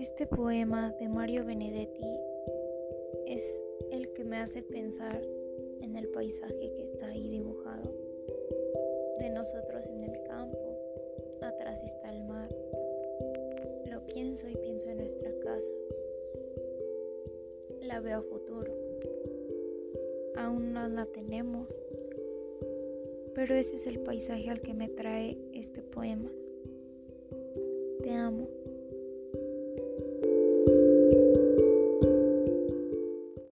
Este poema de Mario Benedetti es el que me hace pensar en el paisaje que está ahí dibujado. De nosotros en el campo, atrás está el mar. Lo pienso y pienso en nuestra casa. La veo a futuro. Aún no la tenemos, pero ese es el paisaje al que me trae este poema. Te amo.